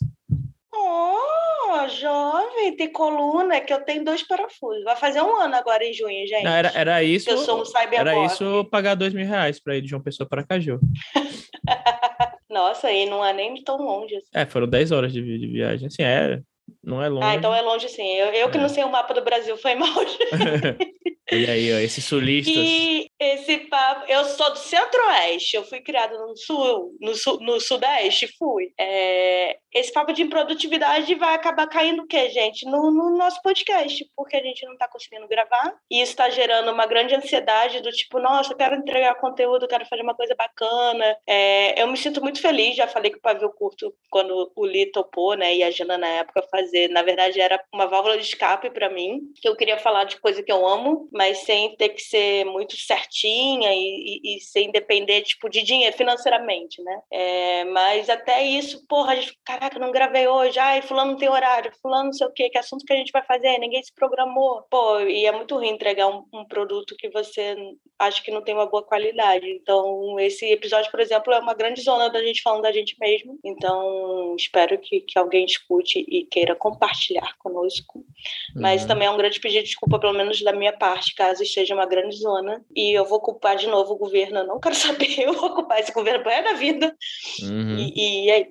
Oh, jovem, tem coluna, que eu tenho dois parafusos. Vai fazer um ano agora em junho, gente. Não, era, era isso. Eu sou um Era isso pagar dois mil reais para ir de João Pessoa para Caju. Nossa, e não é nem tão longe. Assim. É, foram 10 horas de, de viagem. Assim, é. Não é longe. Ah, então é longe sim. Eu, eu é. que não sei o mapa do Brasil, foi mal. E aí, ó, esses sulistas. E esse papo. Eu sou do centro-oeste, eu fui criada no sul, no, sul, no sudeste, fui. É, esse papo de improdutividade vai acabar caindo o quê, gente? No, no nosso podcast, porque a gente não está conseguindo gravar. E isso está gerando uma grande ansiedade do tipo, nossa, eu quero entregar conteúdo, quero fazer uma coisa bacana. É, eu me sinto muito feliz, já falei que o pavio curto, quando o Li topou, né, e a Jana na época fazer, na verdade era uma válvula de escape para mim, que eu queria falar de coisa que eu amo, mas sem ter que ser muito certinha e, e, e sem depender tipo de dinheiro financeiramente, né? É, mas até isso, porra, a gente, caraca, não gravei hoje, ai, fulano não tem horário, fulano não sei o quê, que assunto que a gente vai fazer, ninguém se programou. Pô, e é muito ruim entregar um, um produto que você acha que não tem uma boa qualidade. Então, esse episódio, por exemplo, é uma grande zona da gente falando da gente mesmo. Então, espero que, que alguém escute e queira compartilhar conosco. Uhum. Mas também é um grande pedido de desculpa, pelo menos da minha parte, caso esteja uma grande zona. E eu vou culpar de novo o governo. Eu não quero saber, eu vou culpar esse governo para da vida. Uhum. E, e é,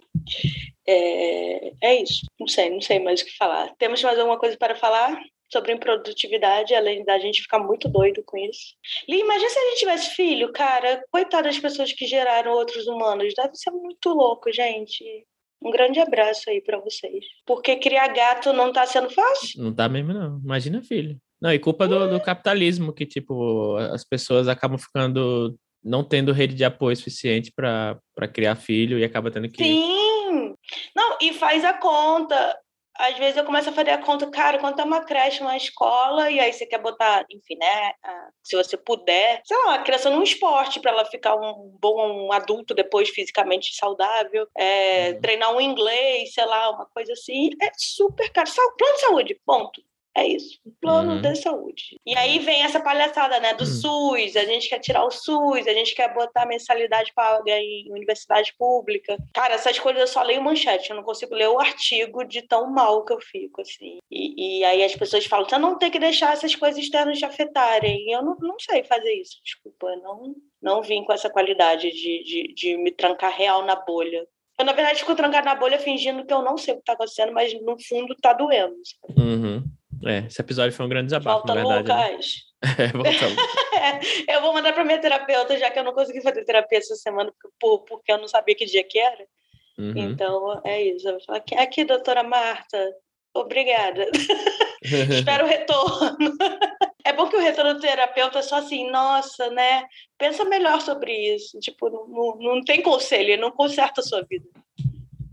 é, é isso. Não sei, não sei mais o que falar. Temos mais alguma coisa para falar? sobre improdutividade, além da gente ficar muito doido com isso. Li, imagina se a gente tivesse filho, cara, coitada das pessoas que geraram outros humanos, deve ser muito louco, gente. Um grande abraço aí para vocês. Porque criar gato não tá sendo fácil? Não tá mesmo, não. Imagina filho. Não, e culpa do, do capitalismo, que, tipo, as pessoas acabam ficando não tendo rede de apoio suficiente para criar filho e acaba tendo que. Sim! Não, e faz a conta. Às vezes eu começo a fazer a conta, cara, quanto é uma creche, uma escola, e aí você quer botar, enfim, né? Se você puder, sei lá, uma criança num esporte para ela ficar um bom adulto depois fisicamente saudável, é, uhum. treinar um inglês, sei lá, uma coisa assim, é super caro. Plano de saúde, ponto. É isso, plano uhum. de saúde. E aí vem essa palhaçada, né, do uhum. SUS, a gente quer tirar o SUS, a gente quer botar mensalidade paga em universidade pública. Cara, essas coisas eu só leio manchete, eu não consigo ler o artigo de tão mal que eu fico, assim. E, e aí as pessoas falam, você não tem que deixar essas coisas externas te afetarem. E eu não, não sei fazer isso, desculpa, não, não vim com essa qualidade de, de, de me trancar real na bolha. Eu, na verdade, fico trancada na bolha fingindo que eu não sei o que está acontecendo, mas no fundo tá doendo. Uhum. É, esse episódio foi um grande desabafo, Volta, na verdade. Né? Lucas. Né? É, voltamos. eu vou mandar para minha terapeuta, já que eu não consegui fazer terapia essa semana, porque eu não sabia que dia que era. Uhum. Então, é isso. Aqui, aqui doutora Marta, obrigada. Espero o retorno. é bom que o retorno do terapeuta é só assim, nossa, né? Pensa melhor sobre isso. Tipo, não, não tem conselho, ele não conserta a sua vida.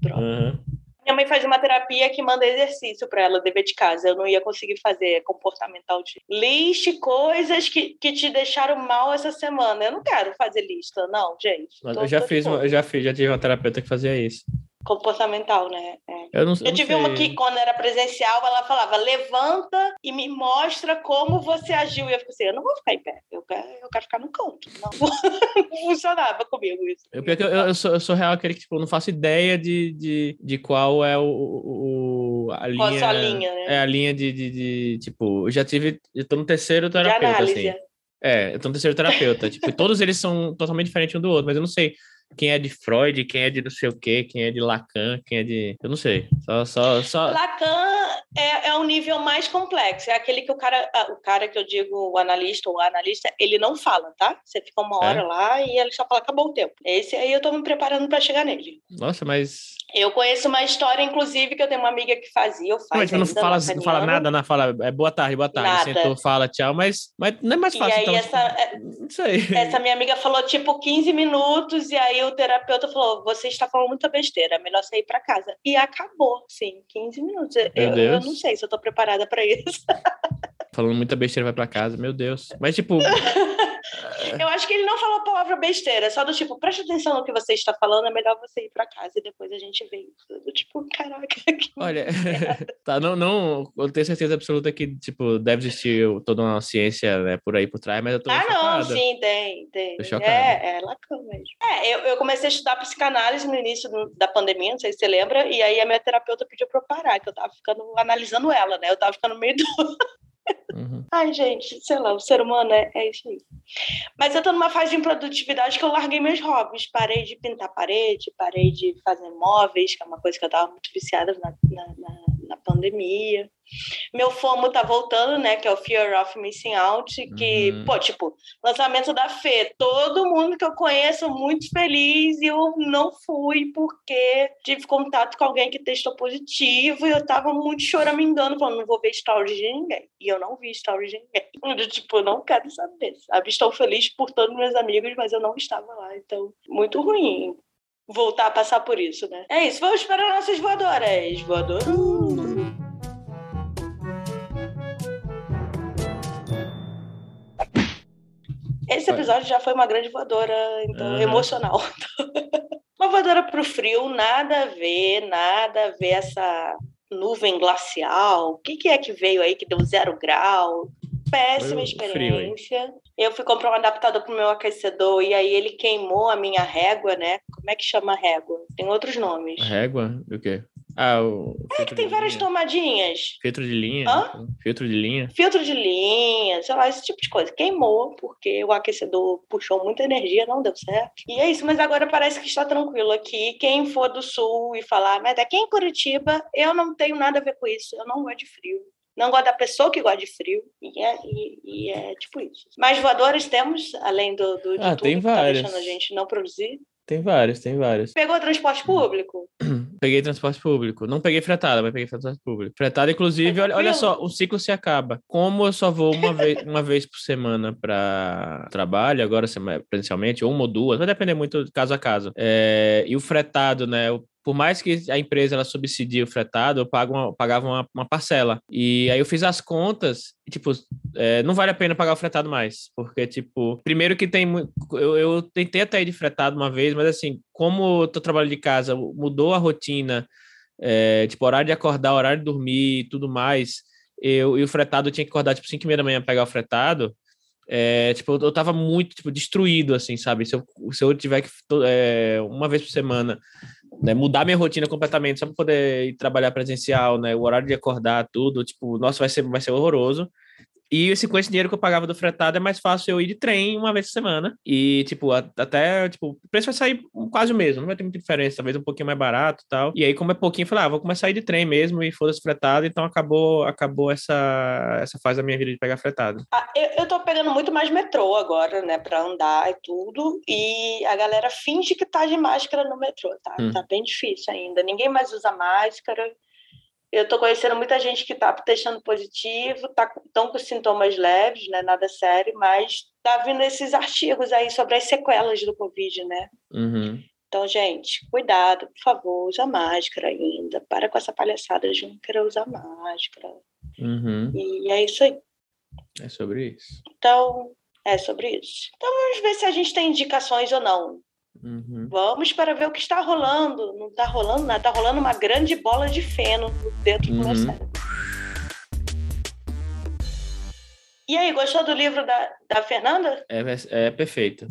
Pronto. Uhum. Minha mãe faz uma terapia que manda exercício para ela, dever de casa. Eu não ia conseguir fazer comportamental de liste coisas que, que te deixaram mal essa semana. Eu não quero fazer lista, não, gente. eu já fiz, eu já fiz, já tive uma terapeuta que fazia isso. Comportamental, né? É. Eu, não, eu, eu tive uma que, quando era presencial, ela falava: levanta e me mostra como você agiu. E eu fico assim: eu não vou ficar em pé, eu quero, eu quero ficar no canto. Não, não funcionava comigo isso. Eu, eu, sou, eu sou real aquele que tipo, não faço ideia de, de, de qual é o, o a linha. Qual a linha, né? É a linha de, de, de, tipo, eu já tive, eu tô no terceiro terapeuta, assim. É, eu tô no terceiro terapeuta. tipo, todos eles são totalmente diferentes um do outro, mas eu não sei quem é de Freud, quem é de não sei o quê, quem é de Lacan, quem é de. Eu não sei. Só. só, só... Lacan é, é um nível mais complexo. É aquele que o cara, o cara que eu digo, o analista ou o analista, ele não fala, tá? Você fica uma hora é? lá e ele só fala, acabou o tempo. Esse aí eu tô me preparando para chegar nele. Nossa, mas. Eu conheço uma história, inclusive, que eu tenho uma amiga que fazia, eu faço. Mas não fala, não fala nada, não fala, é boa tarde, boa tarde. Nada. Sentou, fala, tchau, mas, mas não é mais fácil. E aí, então, essa, é, não sei. essa minha amiga falou tipo 15 minutos, e aí o terapeuta falou: você está falando muita besteira, é melhor sair para casa. E acabou, sim, 15 minutos. Eu, eu, não sei se eu tô preparada para isso. Falando muita besteira, vai para casa, meu Deus. Mas, tipo. eu acho que ele não falou a palavra besteira, só do tipo, preste atenção no que você está falando, é melhor você ir para casa e depois a gente vê. Do tipo, caraca. Olha, tá, não, não, eu tenho certeza absoluta que, tipo, deve existir toda uma ciência né, por aí por trás, mas eu tô. Ah, chocada. não, sim, tem, tem. É, é Lacan mesmo. É, eu, eu comecei a estudar psicanálise no início do, da pandemia, não sei se você lembra, e aí a minha terapeuta pediu para eu parar, que eu tava ficando analisando ela, né? Eu tava ficando meio do. Ai, gente, sei lá, o ser humano é, é isso aí. Mas eu tô numa fase de improdutividade que eu larguei meus hobbies. Parei de pintar parede, parei de fazer móveis, que é uma coisa que eu tava muito viciada na, na, na pandemia. Meu FOMO tá voltando, né? Que é o Fear of Missing Out. Que, uhum. pô, tipo, lançamento da Fê. Todo mundo que eu conheço muito feliz e eu não fui porque tive contato com alguém que testou positivo e eu tava muito choramingando, falando, não vou ver stories de ninguém. E eu não vi stories de ninguém. Eu, tipo, não quero saber, sabe? Estou feliz por todos meus amigos, mas eu não estava lá. Então, muito ruim voltar a passar por isso, né? É isso, vamos para nossas voadoras. Voadoras. Esse episódio já foi uma grande voadora, então, uhum. emocional. uma voadora pro frio, nada a ver, nada a ver essa nuvem glacial. O que, que é que veio aí que deu zero grau? Péssima experiência. Frio, eu fui comprar um adaptador pro meu aquecedor e aí ele queimou a minha régua, né? Como é que chama régua? Tem outros nomes. Régua? Do quê? Ah. É que tem várias linha. tomadinhas. Filtro de linha? Hã? Filtro de linha? Filtro de linha, sei lá, esse tipo de coisa. Queimou, porque o aquecedor puxou muita energia, não deu certo. E é isso, mas agora parece que está tranquilo aqui. Quem for do sul e falar, mas aqui em Curitiba, eu não tenho nada a ver com isso, eu não gosto de frio. Não gosto da pessoa que gosta de frio. E é, e, e é tipo isso. Mais voadores temos, além do, do ah, tem que vários. tá deixando a gente não produzir. Tem vários, tem vários. Pegou transporte público? Peguei transporte público. Não peguei fretada, mas peguei transporte público. Fretada, inclusive, olha, olha só, o ciclo se acaba. Como eu só vou uma vez, uma vez por semana para trabalho, agora presencialmente, ou uma ou duas, vai depender muito caso a caso. É, e o fretado, né? Eu por mais que a empresa ela subsidie o fretado, eu pago uma, pagava uma, uma, parcela. E aí eu fiz as contas e, tipo, é, não vale a pena pagar o fretado mais. Porque, tipo, primeiro que tem. Eu, eu tentei até ir de fretado uma vez, mas assim, como eu tô trabalhando de casa, mudou a rotina, é, tipo, horário de acordar, horário de dormir e tudo mais. Eu, e o fretado eu tinha que acordar, tipo, 5 e meia da manhã pegar o fretado. É, tipo, eu, eu tava muito, tipo, destruído, assim, sabe? Se eu, se eu tiver que, é, uma vez por semana, né, mudar minha rotina completamente só para poder ir trabalhar presencial, né, o horário de acordar, tudo, tipo, nossa, vai ser, vai ser horroroso. E esse, com esse dinheiro que eu pagava do fretado, é mais fácil eu ir de trem uma vez por semana. E, tipo, até, tipo, o preço vai sair quase o mesmo, não vai ter muita diferença, talvez um pouquinho mais barato e tal. E aí, como é pouquinho, eu falei, ah, vou começar a ir de trem mesmo e foda-se fretado. Então, acabou, acabou essa, essa fase da minha vida de pegar fretado. Ah, eu, eu tô pegando muito mais metrô agora, né, pra andar e tudo. E a galera finge que tá de máscara no metrô, tá? Hum. Tá bem difícil ainda. Ninguém mais usa máscara. Eu estou conhecendo muita gente que está testando positivo, estão tá, com sintomas leves, né, nada sério, mas tá vindo esses artigos aí sobre as sequelas do Covid, né? Uhum. Então, gente, cuidado, por favor, usa máscara ainda. Para com essa palhaçada de não querer usar máscara. Uhum. E é isso aí. É sobre isso. Então, é sobre isso. Então, vamos ver se a gente tem indicações ou não Uhum. Vamos para ver o que está rolando. Não está rolando nada, está rolando uma grande bola de feno dentro do meu Uhum. cérebro. E aí, gostou do livro da, da Fernanda? É, é perfeito.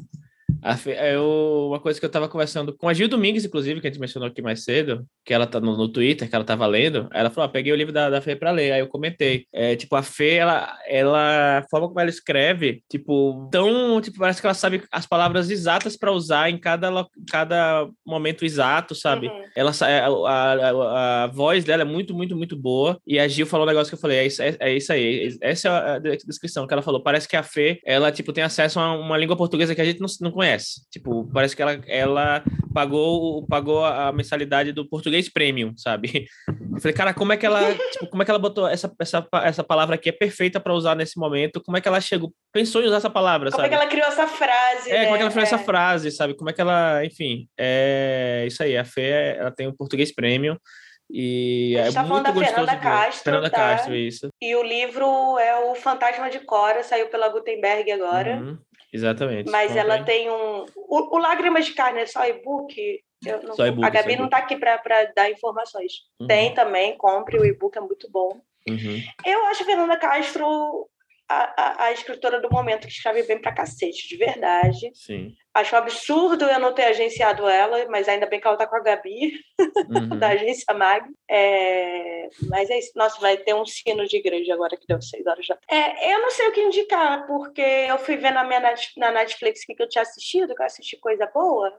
É o- uma coisa que eu estava conversando com a Gil Domingues, inclusive, que a gente mencionou aqui mais cedo, que ela tá no, no Twitter, que ela estava lendo. Ela falou: ó, peguei o livro da, da Fê para ler. Aí eu comentei. É, tipo, a Fê, ela, ela, a forma como ela escreve, tipo, tão. Tipo, parece que ela sabe as palavras exatas para usar em cada, cada momento exato, sabe? Uhum. Ela, sa- a, a, a, voz dela é muito, muito, muito boa. E a Gil falou um negócio que eu falei: é isso, é, é isso aí. Essa é a de- descrição que ela falou. Parece que a Fê, ela, tipo, tem acesso a uma língua portuguesa que a gente não, não conhece. Tipo, parece que ela, ela pagou, pagou a mensalidade do português premium, sabe? Eu falei, cara, como é que ela, tipo, como é que ela botou essa, essa, essa palavra aqui é perfeita para usar nesse momento? Como é que ela chegou, pensou em usar essa palavra, Como é sabe? que ela criou essa frase? É, né? como é que ela fez essa É. frase, sabe? Como é que ela, enfim, é isso aí. A Fê, ela tem o português premium e A é tá muito falando da gostoso Fernanda. Castro, Fernanda tá? Castro, isso. E o livro é o Fantasma de Cora, saiu pela Gutenberg agora. Uhum, exatamente. Mas ela Comprem. tem um. O, o Lágrimas de Carne é só e-book? Não- Só e-book, a Gabi não está aqui para dar informações. Uhum, Tem também, compre, o e-book é muito bom. uhum. Eu acho a Fernanda Castro a, a, a escritora do momento que escreve bem pra cacete, de verdade. Sim. Acho um absurdo eu não ter agenciado ela, mas ainda bem que ela tá com a Gabi, Uhum. da agência Mag. É, Mas é isso. Nossa, vai ter um sino de igreja agora que deu seis horas já. É, eu não sei o que indicar, porque eu fui ver na minha na Netflix o que eu tinha assistido, que eu assisti coisa boa.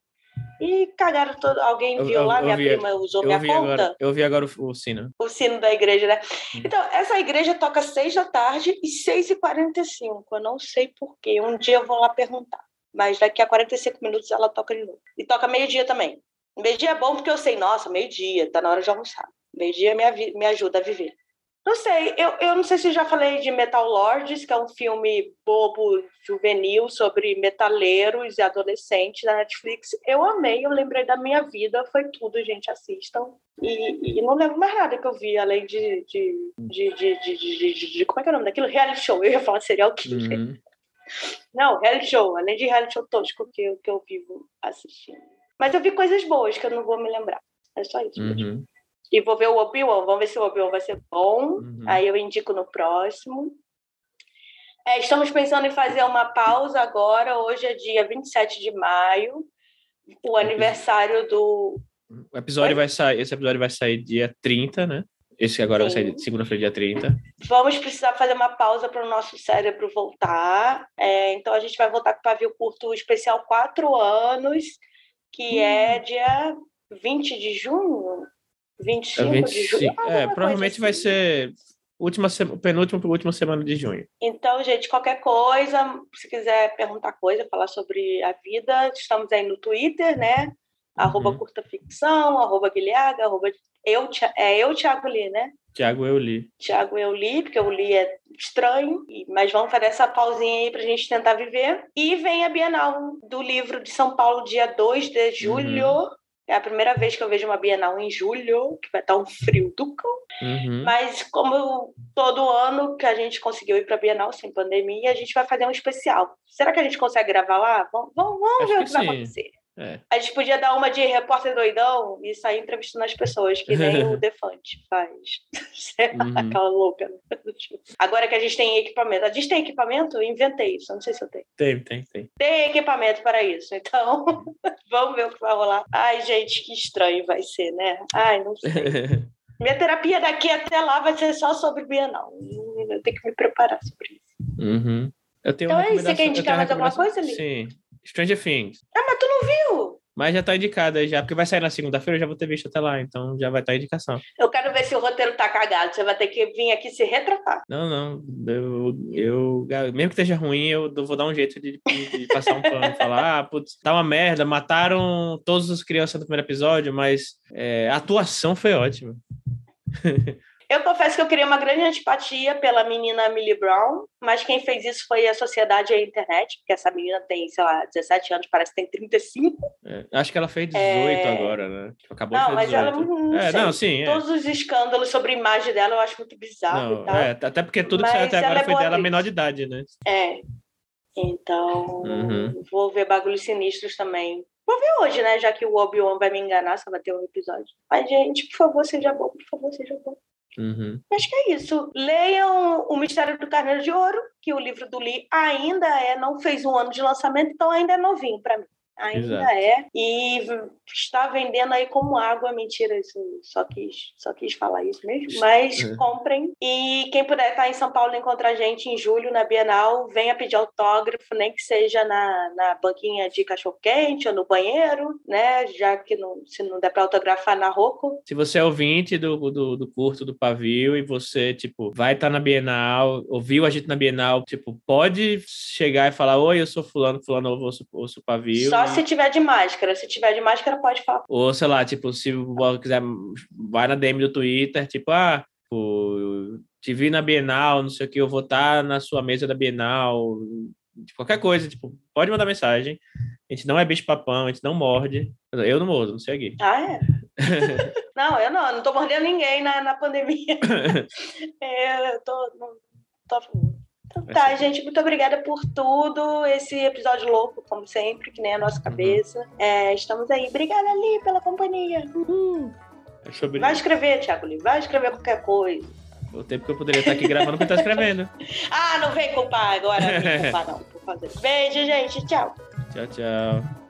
E cagaram todo. Alguém Eu- viu eu- lá, eu minha vi- prima usou minha conta, agora, eu ouvi agora o, o sino. o sino da igreja, né? Hum. Então, essa igreja toca seis da tarde e seis e quarenta e cinco. Eu não sei porquê. Um dia eu vou lá perguntar. Mas daqui a 45 minutos ela toca de novo. E toca meio-dia também. Meio-dia é bom porque eu sei, nossa, meio-dia, tá na hora de almoçar. Meio-dia me, me ajuda a viver. Não sei, eu, eu não sei se já falei de Metal Lords, que é um filme bobo, juvenil, sobre metaleiros e adolescentes da Netflix. Eu amei, eu lembrei da minha vida, foi tudo, gente, assistam. E, e não lembro mais nada que eu vi, além de, de, de, de, de, de- de- Como é que é o nome daquilo? Reality show. Eu ia falar serial killer. Uhum. Não, reality show, além de reality show tosco que eu, que eu vivo assistindo. Mas eu vi coisas boas que eu não vou me lembrar. É só isso. mesmo. Uhum. E vou ver o Obi-Wan, vamos ver se o Obi-Wan vai ser bom. Uhum. Aí eu indico no próximo. É, estamos pensando em fazer uma pausa agora. Hoje é dia 27 de maio, o aniversário do. O episódio Oi? vai sair, esse episódio vai sair dia 30, né? Esse agora vai Sim. sair segunda-feira, dia 30. Vamos precisar fazer uma pausa para o nosso cérebro voltar. É, então a gente vai voltar com o pavio curto especial 4 anos, que Hum. é dia 20 de junho. 25 É, de junho. 25. alguma É, provavelmente vai assim. ser última, penúltima para última semana de junho. Então, gente, qualquer coisa, se quiser perguntar coisa, falar sobre a vida, estamos aí no Twitter, né? Arroba Uhum. curta ficção, arroba guilhaga, arroba eu, é eu, Thiago Li, né? Tiago, eu li. Thiago eu li, porque o li é estranho, mas vamos fazer essa pausinha aí pra gente tentar viver. E vem a Bienal do livro de São Paulo, dia 2 de julho. É a primeira vez que eu vejo uma Bienal em julho, que vai estar um frio do cão. Uhum. Mas como todo ano que a gente conseguiu ir para a Bienal sem pandemia, a gente vai fazer um especial. Será que a gente consegue gravar lá? Vamos, vamos, vamos ver o que que vai acontecer. É. A gente podia dar uma de repórter doidão e sair entrevistando as pessoas, que nem o Defante faz. Uhum. Aquela louca. né? Agora que a gente tem equipamento. A gente tem equipamento? Inventei isso, não sei se eu tenho. Tem, tem, tem. Tem equipamento para isso, então vamos ver o que vai rolar. Ai, gente, que estranho vai ser, né? Ai, não sei. Minha terapia daqui até lá vai ser só sobre Bienal. Eu tenho que me preparar sobre isso. Uhum. Eu tenho Então é isso, você quer indicar mais alguma coisa, Sim. Stranger Things. Ah, mas tu não viu? Mas já tá indicado aí já, porque vai sair na segunda-feira, eu já vou ter visto até lá, então já vai estar a indicação. Eu quero ver se o roteiro tá cagado. Você vai ter que vir aqui se retratar. Não, não. Eu, eu mesmo que esteja ruim, eu vou dar um jeito de, de passar um pano, falar, ah, putz, tá uma merda, mataram todas as crianças do primeiro episódio, mas é, a atuação foi ótima. Eu confesso que eu criei uma grande antipatia pela menina Millie Brown, mas quem fez isso foi a sociedade e a internet, porque essa menina tem, sei lá, 17 anos, parece que tem 35. É, acho que ela fez 18 É. agora, né? Tipo, Acabou Não, de mas fazer ela 18. não é, sei. não, sim. É. Todos os escândalos sobre a imagem dela eu acho muito bizarro Não, é, até porque tudo que saiu até agora é foi dela atriz. menor de idade, né? É. Então, Uhum. vou ver bagulhos sinistros também. Vou ver hoje, né? Já que o Obi-Wan vai me enganar, só vai ter um episódio. Mas, gente, por favor, seja bom, por favor, seja bom. Uhum. Acho que é isso. Leiam O Mistério do Carneiro de Ouro, que o livro do Lee ainda é, não fez um ano de lançamento, então ainda é novinho para mim. Ainda Exato. é. E está vendendo aí como água. Mentira, isso só quis, só quis falar isso mesmo. Mas É. comprem. E quem puder estar em São Paulo e encontrar a gente em julho na Bienal, venha pedir autógrafo, nem que seja na, na banquinha de cachorro-quente ou no banheiro, né? Já que não, se não der para autografar na Roco. Se você é ouvinte do, do, do curto do Pavio e você, tipo, vai estar na Bienal, ouviu a gente na Bienal, tipo, pode chegar e falar, oi, eu sou fulano, fulano, eu ouço o Pavio. Só e- se tiver de máscara. Se tiver de máscara, pode falar. Ou, sei lá, tipo, se quiser, vai na DM do Twitter, tipo, ah, tipo, te vi na Bienal, não sei o que, eu vou estar na sua mesa da Bienal, qualquer coisa, tipo, pode mandar mensagem. A gente não é bicho papão, a gente não morde. Eu não mordo, não sei aqui. Ah, é? não, eu não. eu Não tô mordendo ninguém na, na pandemia. É, eu tô... Não, tô... Tá, ser. gente. Muito obrigada por tudo. Esse episódio louco, como sempre, que nem a nossa cabeça. É, estamos aí. Obrigada, Ali, pela companhia. É sobre Vai escrever, Thiago Lee. Vai escrever qualquer coisa. o tempo que eu poderia estar aqui gravando, porque tá escrevendo. Ah, não vem culpar agora. Não vem culpar, não. Por fazer. Beijo, gente. Tchau. Tchau, tchau.